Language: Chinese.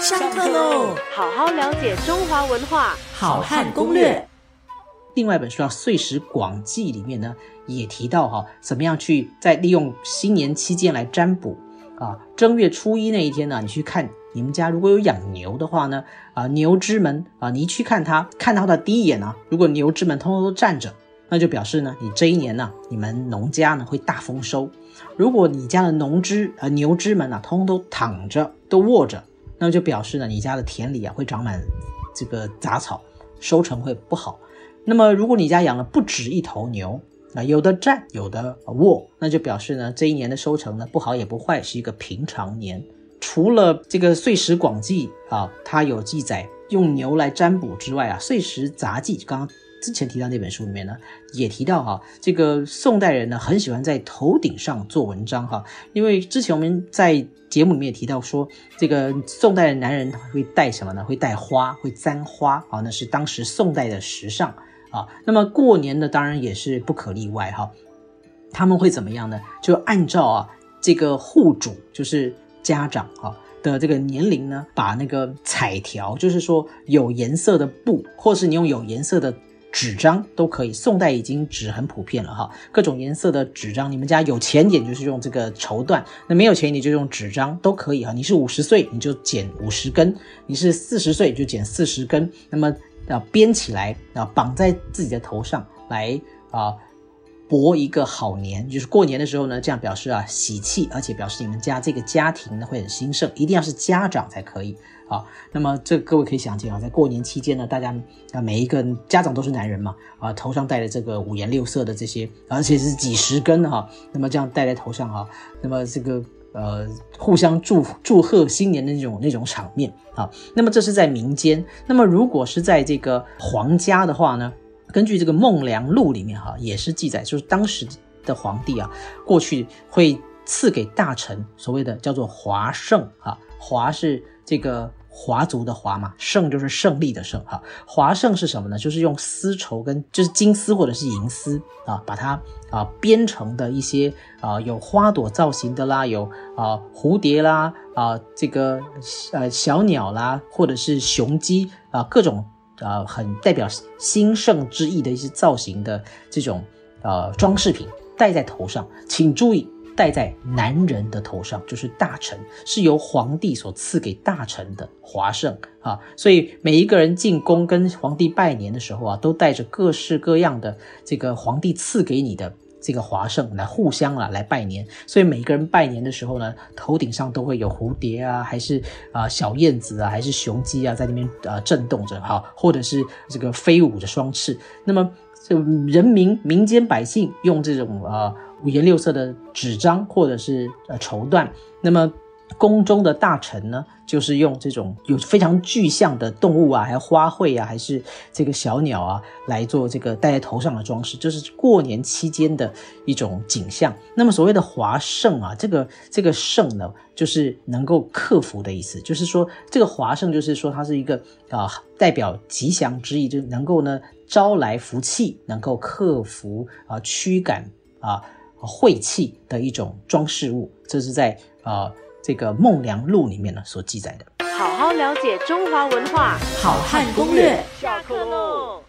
上课喽！好好了解中华文化，好汉攻略。另外一本书叫《岁时广记》里面呢，也提到哈，怎么样去在利用新年期间来占卜啊。正月初一那一天呢，你去看你们家如果有养牛的话呢，啊牛之门啊，你一去看它，看到的第一眼呢，如果牛之门通通都站着，那就表示呢，你这一年呢，你们农家呢会大丰收。如果你家的农之啊牛之门呢，通通都躺着都卧着，那么就表示呢，你家的田里啊会长满这个杂草，收成会不好。那么，如果你家养了不止一头牛啊，有的站，有的卧，那就表示呢，这一年的收成呢不好也不坏，是一个平常年。除了这个《岁时广记》啊，它有记载用牛来占卜之外啊，《岁时杂记》刚刚之前提到那本书里面呢，也提到哈，这个宋代人呢很喜欢在头顶上做文章哈，因为之前我们在节目里面也提到说，这个宋代的男人会戴什么呢？会戴花，会簪花啊，那是当时宋代的时尚。啊，那么过年呢，当然也是不可例外哈。他们会怎么样呢？就按照啊这个户主，就是家长啊的这个年龄呢，把那个彩条，就是说有颜色的布，或是你用有颜色的纸张都可以。宋代已经纸很普遍了哈，各种颜色的纸张。你们家有钱点就是用这个绸缎，那没有钱你就用纸张都可以哈。你是五十岁你就剪五十根，你是四十岁就剪四十根。那么。要编起来啊，绑在自己的头上来啊，博一个好年，就是过年的时候呢，这样表示啊喜气，而且表示你们家这个家庭呢会很兴盛，一定要是家长才可以啊。那么这各位可以想见啊，在过年期间呢，大家啊每一个家长都是男人嘛啊，头上戴的这个五颜六色的这些，而且是几十根哈，那么这样戴在头上哈，那么这个。呃，互相祝祝贺新年的那种那种场面啊，那么这是在民间。那么如果是在这个皇家的话呢，根据这个《孟良录》里面哈，也是记载，就是当时的皇帝啊，过去会赐给大臣所谓的叫做华胜啊，华是这个。华族的华嘛，胜就是胜利的胜哈。华胜是什么呢？就是用丝绸跟就是金丝或者是银丝啊，把它啊编成的一些啊有花朵造型的啦，有啊蝴蝶啦啊这个呃小鸟啦，或者是雄鸡啊各种啊很代表兴盛之意的一些造型的这种呃装饰品戴在头上，请注意。戴在男人的头上，就是大臣，是由皇帝所赐给大臣的华胜啊。所以每一个人进宫跟皇帝拜年的时候啊，都带着各式各样的这个皇帝赐给你的这个华胜来互相啊来拜年。所以每一个人拜年的时候呢，头顶上都会有蝴蝶啊，还是啊小燕子啊，还是雄鸡啊，在那边啊震动着哈，或者是这个飞舞着双翅。那么就人民民间百姓用这种呃。五颜六色的纸张或者是呃绸缎，那么宫中的大臣呢，就是用这种有非常具象的动物啊，还有花卉啊，还是这个小鸟啊，来做这个戴在头上的装饰，这是过年期间的一种景象。那么所谓的华盛啊，这个这个盛呢，就是能够克服的意思，就是说这个华盛就是说它是一个啊代表吉祥之意，就能够呢招来福气，能够克服啊驱赶啊。晦气的一种装饰物，这是在呃这个《孟良录》里面呢所记载的。好好了解中华文化，好汉攻略。下课喽。